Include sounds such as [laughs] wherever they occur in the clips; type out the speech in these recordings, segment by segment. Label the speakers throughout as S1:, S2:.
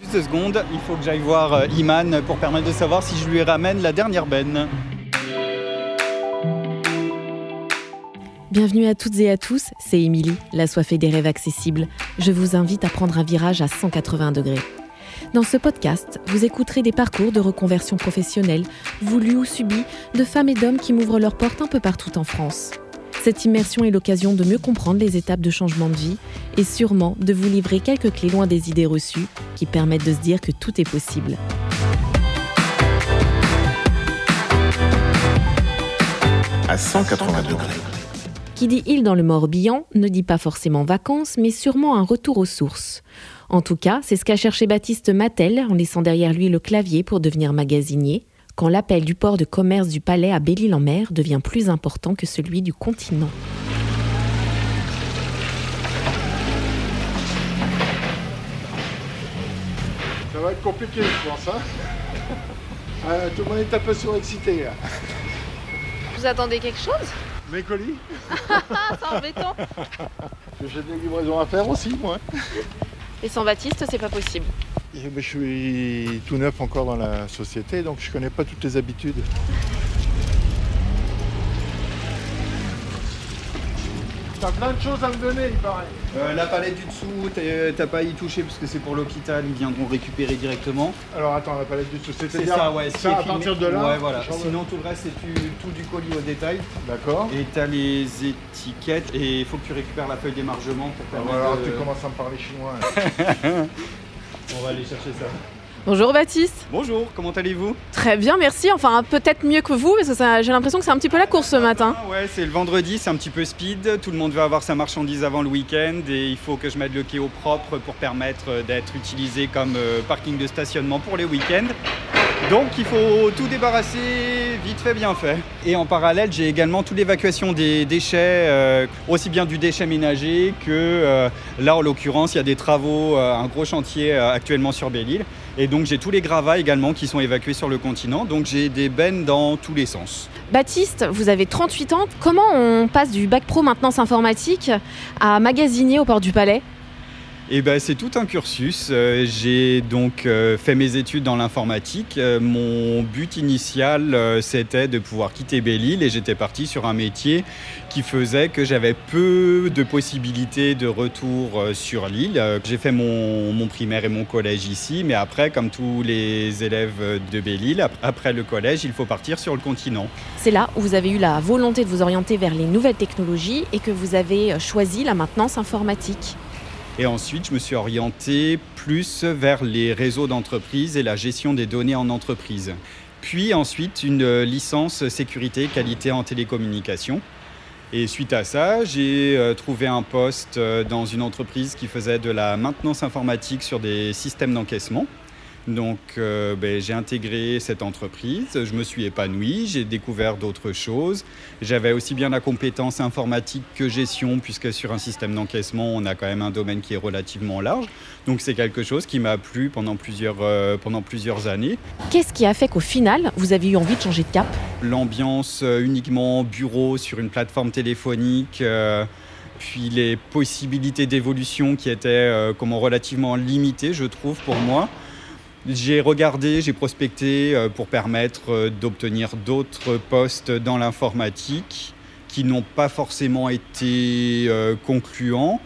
S1: Juste deux secondes, il faut que j'aille voir euh, Iman pour permettre de savoir si je lui ramène la dernière benne.
S2: Bienvenue à toutes et à tous, c'est Émilie, la soifée des rêves accessibles. Je vous invite à prendre un virage à 180 degrés. Dans ce podcast, vous écouterez des parcours de reconversion professionnelle, voulus ou subis, de femmes et d'hommes qui m'ouvrent leurs portes un peu partout en France. Cette immersion est l'occasion de mieux comprendre les étapes de changement de vie et sûrement de vous livrer quelques clés loin des idées reçues qui permettent de se dire que tout est possible.
S3: À 180 degrés.
S2: Qui dit île dans le Morbihan ne dit pas forcément vacances, mais sûrement un retour aux sources. En tout cas, c'est ce qu'a cherché Baptiste Mattel en laissant derrière lui le clavier pour devenir magasinier, quand l'appel du port de commerce du Palais à Belle-Île-en-Mer devient plus important que celui du continent.
S4: Ça va être compliqué, je pense. Hein [laughs] Euh, tout le monde est un peu surexcité là.
S5: Vous attendez quelque chose?
S4: Mes colis?
S5: Ah, [laughs] c'est embêtant.
S4: J'ai des livraisons à faire aussi, moi.
S5: Et sans Baptiste, c'est pas possible.
S4: Mais je suis tout neuf encore dans la société, donc je connais pas toutes les habitudes. T'as plein de choses à me donner, il paraît.
S1: Euh, la palette du dessous, t'as t'as pas à y toucher parce que c'est pour l'hôpital, ils viendront récupérer directement.
S4: Alors attends, la palette du société.
S1: C'est ça, ouais.
S4: Ça, à
S1: filmé.
S4: partir de là.
S1: Ouais, voilà. Sinon, tout le reste, c'est tout du colis au détail.
S4: D'accord.
S1: Et t'as les étiquettes et il faut que tu récupères la feuille d'émargement pour
S4: Ah,
S1: permettre
S4: Alors
S1: de-
S4: tu commences à me parler chinois. là. [laughs]
S1: On va aller chercher ça.
S5: Bonjour Baptiste.
S1: Bonjour, comment allez-vous?
S5: Très bien, merci. Enfin, peut-être mieux que vous, parce que j'ai l'impression que c'est un petit peu la course ce matin.
S1: Ah Ouais, c'est le vendredi, c'est un petit peu speed. Tout le monde veut avoir sa marchandise avant le week-end et il faut que je mette le quai au propre pour permettre d'être utilisé comme euh, parking de stationnement pour les week-ends. Donc il faut tout débarrasser vite fait, bien fait. Et en parallèle, j'ai également toute l'évacuation des déchets, euh, aussi bien du déchet ménager que euh, là en l'occurrence, il y a des travaux, euh, un gros chantier actuellement sur Belle-Île. Et donc j'ai tous les gravats également qui sont évacués sur le continent. Donc j'ai des bennes dans tous les sens.
S5: Baptiste, vous avez 38 ans. Comment on passe du bac pro maintenance informatique à magasinier au port du Palais?
S1: Eh ben, c'est tout un cursus. Euh, j'ai donc euh, fait mes études dans l'informatique. Euh, mon but initial, c'était de pouvoir quitter Belle-Île et j'étais parti sur un métier qui faisait que j'avais peu de possibilités de retour sur l'île. J'ai fait mon, mon primaire et mon collège ici, mais après, comme tous les élèves de Belle-Île, ap- après le collège, il faut partir sur le continent.
S2: C'est là où vous avez eu la volonté de vous orienter vers les nouvelles technologies et que vous avez choisi la maintenance informatique.
S1: Et ensuite, je me suis orienté plus vers les réseaux d'entreprise et la gestion des données en entreprise. Puis ensuite, une licence sécurité qualité en télécommunication. Et suite à ça, j'ai euh, trouvé un poste euh, dans une entreprise qui faisait de la maintenance informatique sur des systèmes d'encaissement. Donc euh, ben, j'ai intégré cette entreprise, je me suis épanoui, j'ai découvert d'autres choses. J'avais aussi bien la compétence informatique que gestion, puisque sur un système d'encaissement, on a quand même un domaine qui est relativement large. Donc c'est quelque chose qui m'a plu pendant plusieurs, euh, pendant plusieurs années.
S2: Qu'est-ce qui a fait qu'au final, vous avez eu envie de changer de cap?
S1: L'ambiance euh, uniquement bureau sur une plateforme téléphonique, puis les possibilités d'évolution qui étaient euh, comment relativement limitées, je trouve, pour moi. J'ai regardé, j'ai prospecté euh, pour permettre euh, d'obtenir d'autres postes dans l'informatique qui n'ont pas forcément été euh, concluants.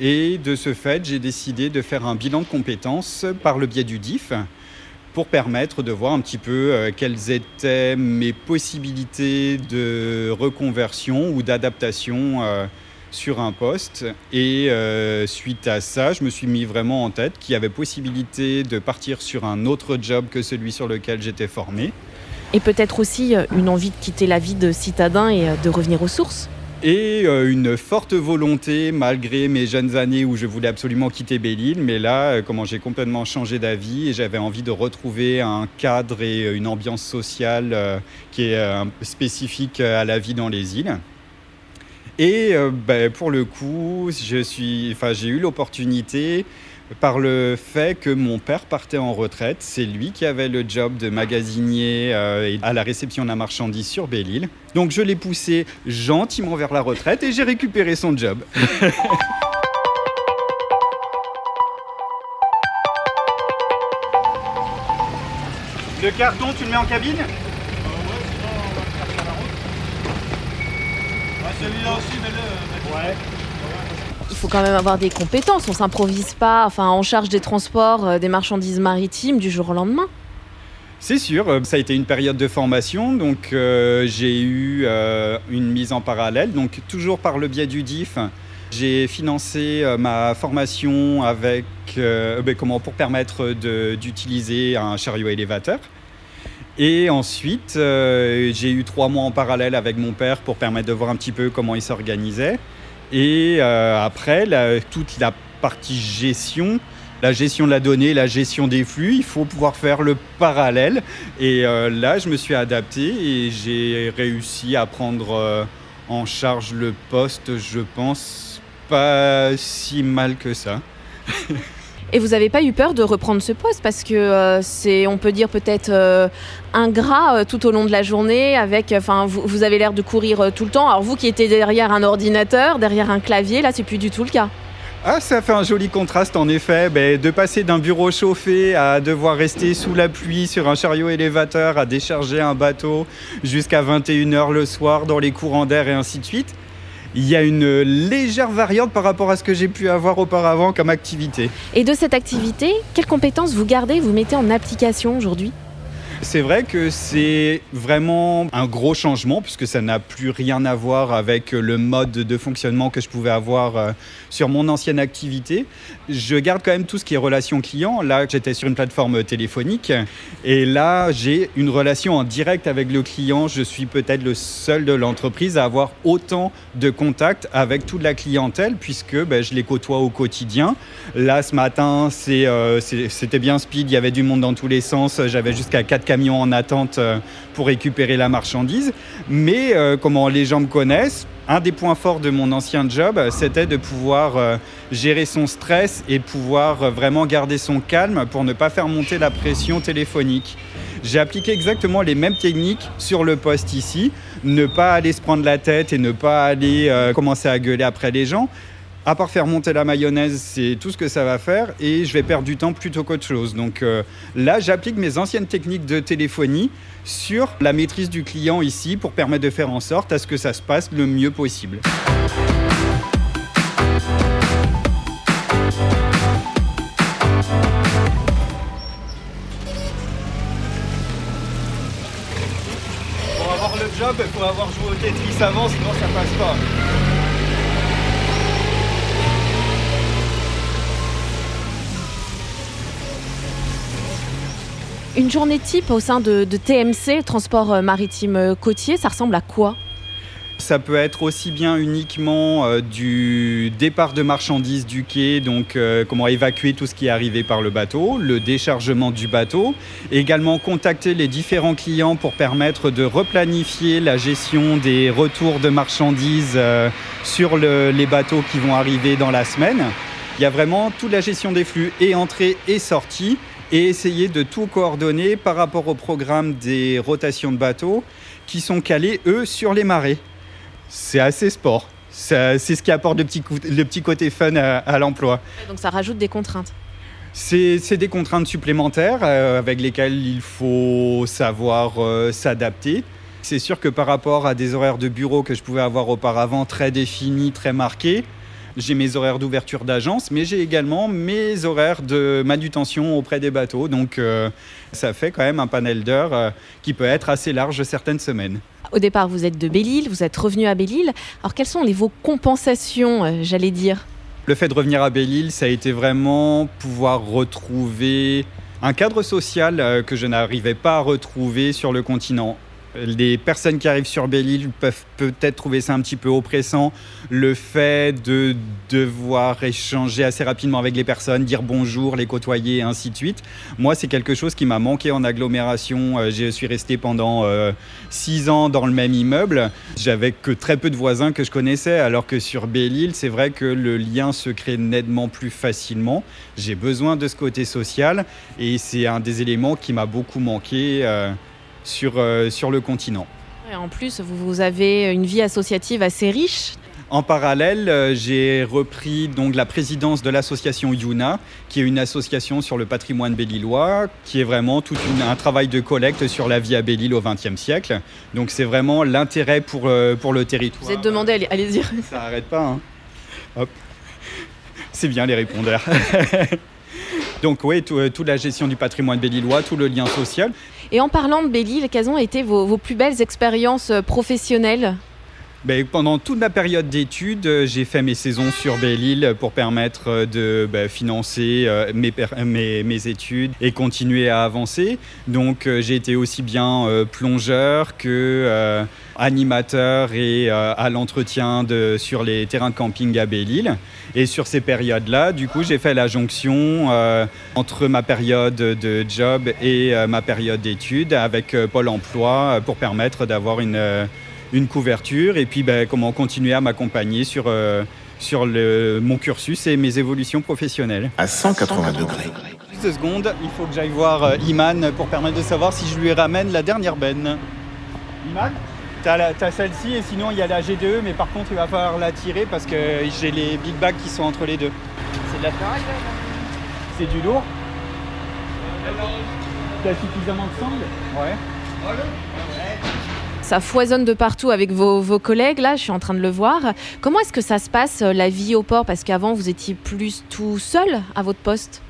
S1: Et de ce fait, j'ai décidé de faire un bilan de compétences par le biais du DIF pour permettre de voir un petit peu quelles étaient mes possibilités de reconversion ou d'adaptation sur un poste. Et euh, suite à ça, je me suis mis vraiment en tête qu'il y avait possibilité de partir sur un autre job que celui sur lequel j'étais formé.
S2: Et peut-être aussi euh, une envie de quitter la vie de citadin et euh, de revenir aux sources
S1: Et une forte volonté, malgré mes jeunes années où je voulais absolument quitter Belle-Île, mais là, comment j'ai complètement changé d'avis et j'avais envie de retrouver un cadre et une ambiance sociale qui est spécifique à la vie dans les îles. Et euh, ben, pour le coup, j'ai eu l'opportunité par le fait que mon père partait en retraite. C'est lui qui avait le job de magasinier euh, à la réception de la marchandise sur Belle-Île. Donc je l'ai poussé gentiment vers la retraite et j'ai récupéré son job. [laughs] Le carton, tu le mets en cabine
S4: Celui-là aussi, mais
S1: Ouais.
S5: Il faut quand même avoir des compétences. On s'improvise pas, enfin, en charge des transports euh, des marchandises maritimes du jour au lendemain.
S1: C'est sûr, euh, ça a été une période de formation, donc euh, j'ai eu une mise en parallèle, donc toujours par le biais du DIF. J'ai financé ma formation avec, ben, comment, pour permettre d'utiliser un chariot élévateur. Et ensuite, euh, j'ai eu trois mois en parallèle avec mon père pour permettre de voir un petit peu comment il s'organisait. Et euh, après, toute la partie gestion, la gestion de la donnée, la gestion des flux, il faut pouvoir faire le parallèle. Et euh, là, je me suis adapté et j'ai réussi à prendre en charge le poste, je pense, pas si mal que ça. [laughs]
S5: Et vous n'avez pas eu peur de reprendre ce poste parce que euh, c'est, on peut dire peut-être euh, ingrat euh, tout au long de la journée. Avec, enfin, vous, avez l'air de courir euh, tout le temps. Alors vous qui étiez derrière un ordinateur, derrière un clavier, là c'est plus du tout le cas.
S1: Ah, ça fait un joli contraste en effet, ben, de passer d'un bureau chauffé à devoir rester sous la pluie sur un chariot élévateur, à décharger un bateau jusqu'à 21h le soir dans les courants d'air et ainsi de suite. Il y a une légère variante par rapport à ce que j'ai pu avoir auparavant comme activité.
S5: Et de cette activité, quelles compétences vous gardez, vous mettez en application aujourd'hui?
S1: C'est vrai que c'est vraiment un gros changement puisque ça n'a plus rien à voir avec le mode de fonctionnement que je pouvais avoir euh, sur mon ancienne activité. Je garde quand même tout ce qui est relation client. Là, j'étais sur une plateforme téléphonique et là, j'ai une relation en direct avec le client. Je suis peut-être le seul de l'entreprise à avoir autant de contacts avec toute la clientèle puisque ben, je les côtoie au quotidien. Là, ce matin, euh, c'était bien speed, il y avait du monde dans tous les sens. J'avais jusqu'à 4 en attente euh, pour récupérer la marchandise. Mais euh, comment les gens me connaissent, un des points forts de mon ancien job, euh, c'était de pouvoir gérer son stress et pouvoir vraiment garder son calme pour ne pas faire monter la pression téléphonique. J'ai appliqué exactement les mêmes techniques sur le poste ici. Ne pas aller se prendre la tête et ne pas aller commencer à gueuler après les gens. À part faire monter la mayonnaise, c'est tout ce que ça va faire et je vais perdre du temps plutôt qu'autre chose. Donc euh, là, j'applique mes anciennes techniques de téléphonie sur la maîtrise du client ici pour permettre de faire en sorte à ce que ça se passe le mieux possible. Pour avoir le job, faut avoir joué au Tetris avant, sinon ça passe pas.
S5: Une journée type au sein de, TMC, Transport euh, Maritime euh, Côtier, ça ressemble à quoi?
S1: Ça peut être aussi bien uniquement euh, du départ de marchandises du quai, donc comment évacuer tout ce qui est arrivé par le bateau, le déchargement du bateau, également contacter les différents clients pour permettre de replanifier la gestion des retours de marchandises sur le- les bateaux qui vont arriver dans la semaine. Il y a vraiment toute la gestion des flux et entrée et sortie et essayer de tout coordonner par rapport au programme des rotations de bateaux qui sont calés, eux, sur les marées. C'est assez sport. C'est ce qui apporte le petit, coup- le petit côté fun à, à l'emploi.
S5: Donc ça rajoute des contraintes.
S1: C'est c'est des contraintes supplémentaires euh, avec lesquelles il faut savoir euh, s'adapter. C'est sûr que par rapport à des horaires de bureau que je pouvais avoir auparavant très définis, très marqués, j'ai mes horaires d'ouverture d'agence, mais j'ai également mes horaires de manutention auprès des bateaux. Donc euh, ça fait quand même un panel d'heures euh, qui peut être assez large certaines semaines.
S5: Au départ, vous êtes de Belle-Île, vous êtes revenu à Belle-Île. Alors quelles sont les, vos compensations, euh, j'allais dire?
S1: Le fait de revenir à Belle-Île, ça a été vraiment pouvoir retrouver un cadre social que je n'arrivais pas à retrouver sur le continent. Les personnes qui arrivent sur Belle-Île peuvent peut-être trouver ça un petit peu oppressant. Le fait de devoir échanger assez rapidement avec les personnes, dire bonjour, les côtoyer ainsi de suite. Moi, c'est quelque chose qui m'a manqué en agglomération. Euh, Je suis resté pendant euh, six ans dans le même immeuble. J'avais que très peu de voisins que je connaissais, alors que sur Belle-Île, c'est vrai que le lien se crée nettement plus facilement. J'ai besoin de ce côté social et c'est un des éléments qui m'a beaucoup manqué euh, sur, euh, sur le continent.
S5: Et en plus, vous, avez une vie associative assez riche.
S1: En parallèle, euh, j'ai repris donc la présidence de l'association Yuna, qui est une association sur le patrimoine bélilois, qui est vraiment tout un travail de collecte sur la vie à Belle-Île au XXe siècle. Donc c'est vraiment l'intérêt pour, euh, pour le territoire.
S5: Vous êtes demandé, allez- allez-y.
S1: Ça n'arrête pas. hein. Hop. C'est bien les répondeurs. [laughs] Donc oui, euh, toute la gestion du patrimoine bélilois, tout le lien social.
S5: Et en parlant de Belle-Île, quelles ont été vos, vos plus belles expériences euh, professionnelles?
S1: Ben, pendant toute ma période d'études, euh, j'ai fait mes saisons sur Belle-Île pour permettre euh, de ben, financer euh, mes, études et continuer à avancer. Donc j'ai été aussi bien plongeur que animateur et à l'entretien sur les terrains de camping à Belle-Île. Et sur ces périodes-là, du coup, j'ai fait la jonction entre ma période de job et ma période d'études avec Pôle Emploi pour permettre d'avoir une... une couverture et puis ben, comment continuer à m'accompagner sur, euh, sur le, mon cursus et mes évolutions professionnelles.
S3: À 180 degrés.
S1: Deux secondes, il faut que j'aille voir euh, Iman pour permettre de savoir si je lui ramène la dernière benne. Iman T'as, celle-ci et sinon il y a la G2 mais par contre il va falloir la tirer parce que j'ai les big bags qui sont entre les deux. C'est de la ferraille là C'est du lourd T'as suffisamment de sangle Ouais.
S5: Ça foisonne de partout avec vos, collègues, là, je suis en train de le voir. Comment est-ce que ça se passe, euh, la vie au port? Parce qu'avant, vous étiez plus tout seul à votre poste.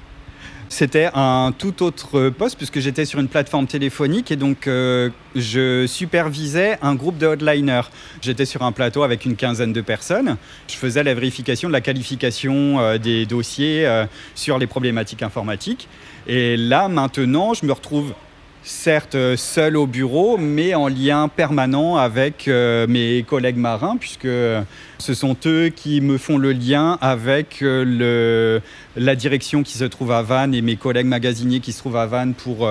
S1: C'était un tout autre poste puisque j'étais sur une plateforme téléphonique et donc euh, je supervisais un groupe de hotliners. J'étais sur un plateau avec une quinzaine de personnes. Je faisais la vérification de la qualification euh, des dossiers sur les problématiques informatiques. Et là, maintenant, je me retrouve certes euh, seul au bureau, mais en lien permanent avec euh, mes collègues marins, puisque ce sont eux qui me font le lien avec euh, le, la direction qui se trouve à Vannes et mes collègues magasiniers qui se trouvent à Vannes pour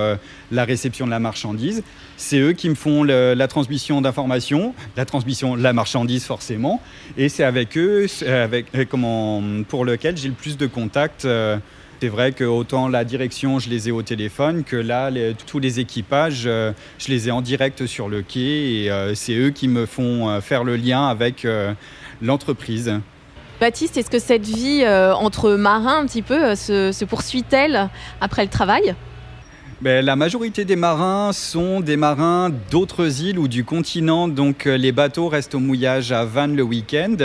S1: la réception de la marchandise. C'est eux qui me font la transmission d'informations, la transmission de la marchandise forcément, et c'est avec eux avec, comment, pour lequel j'ai le plus de contacts. C'est vrai que autant la direction, je les ai au téléphone, que là, tous les équipages, euh, je les ai en direct sur le quai et euh, c'est eux qui me font euh, faire le lien avec l'entreprise.
S5: Baptiste, est-ce que cette vie entre marins, un petit peu, se poursuit-elle après le travail?
S1: Ben, la majorité des marins sont des marins d'autres îles ou du continent, donc euh, les bateaux restent au mouillage à Vannes le week-end.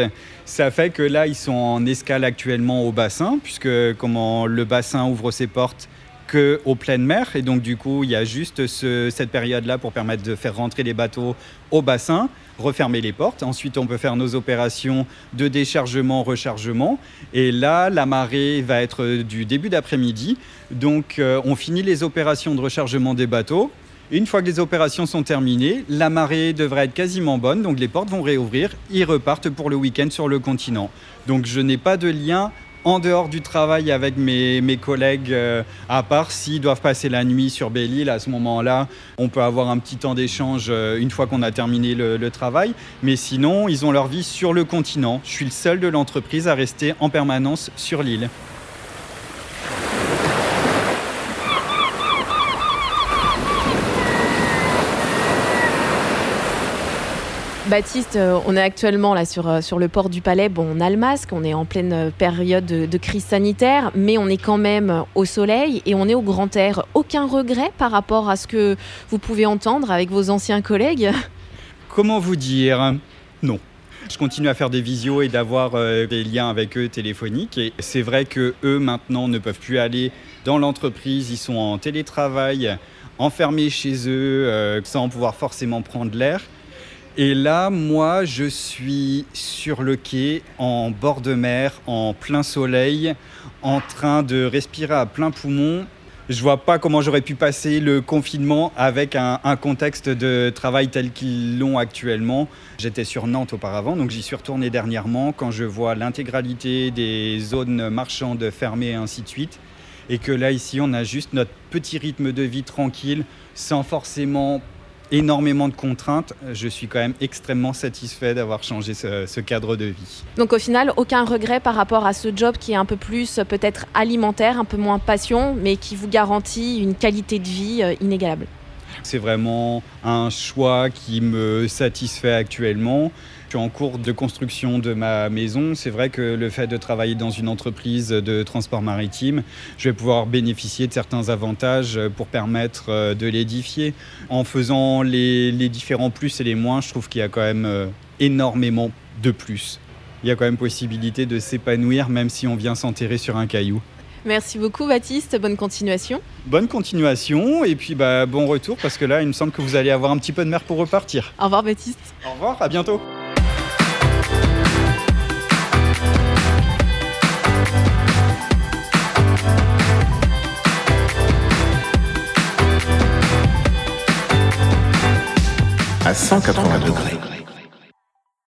S1: Ça fait que là, ils sont en escale actuellement au bassin, puisque comment le bassin ouvre ses portes que aux pleines mers. Et donc, du coup, il y a juste ce- cette période-là pour permettre de faire rentrer les bateaux au bassin, refermer les portes. Ensuite, on peut faire nos opérations de déchargement, rechargement. Et là, la marée va être du début d'après-midi. Donc, euh, on finit les opérations de rechargement des bateaux. Une fois que les opérations sont terminées, la marée devrait être quasiment bonne, donc les portes vont réouvrir, ils repartent pour le week-end sur le continent. Donc je n'ai pas de lien en dehors du travail avec mes, collègues, euh, à part s'ils doivent passer la nuit sur Belle-Île, à ce moment-là, on peut avoir un petit temps d'échange euh, une fois qu'on a terminé le travail, mais sinon, ils ont leur vie sur le continent. Je suis le seul de l'entreprise à rester en permanence sur l'île.
S5: Baptiste, euh, on est actuellement euh, sur le port du Palais. Bon, on a le masque, on est en pleine euh, période de, crise sanitaire, mais on est quand même au soleil et on est au grand air. Aucun regret par rapport à ce que vous pouvez entendre avec vos anciens collègues?
S1: Comment vous dire? Non. Je continue à faire des visios et d'avoir des liens avec eux téléphoniques. Et c'est vrai que eux maintenant ne peuvent plus aller dans l'entreprise. Ils sont en télétravail, enfermés chez eux, sans pouvoir forcément prendre l'air. Et là, moi, je suis sur le quai, en bord de mer, en plein soleil, en train de respirer à plein poumon. Je vois pas comment j'aurais pu passer le confinement avec un, un contexte de travail tel qu'ils l'ont actuellement. J'étais sur Nantes auparavant, donc j'y suis retourné dernièrement quand je vois l'intégralité des zones marchandes fermées et ainsi de suite. Et que là, ici, on a juste notre petit rythme de vie tranquille, sans forcément énormément de contraintes. Je suis quand même extrêmement satisfait d'avoir changé ce, ce cadre de vie.
S5: Donc au final, aucun regret par rapport à ce job qui est un peu plus euh, peut-être alimentaire, un peu moins passion, mais qui vous garantit une qualité de vie euh, inégalable.
S1: C'est vraiment un choix qui me satisfait actuellement. Suis en cours de construction de ma maison. C'est vrai que le fait de travailler dans une entreprise de transport maritime, je vais pouvoir bénéficier de certains avantages pour permettre euh, de l'édifier. En faisant les, les différents plus et les moins, je trouve qu'il y a quand même euh, énormément de plus. Il y a quand même possibilité de s'épanouir même si on vient s'enterrer sur un caillou.
S5: Merci beaucoup Baptiste, bonne continuation.
S1: Bonne continuation et puis bah, bon retour parce que là il me semble que vous allez avoir un petit peu de mer pour repartir.
S5: Au revoir Baptiste.
S1: Au revoir, à bientôt.
S3: À 180 degrés.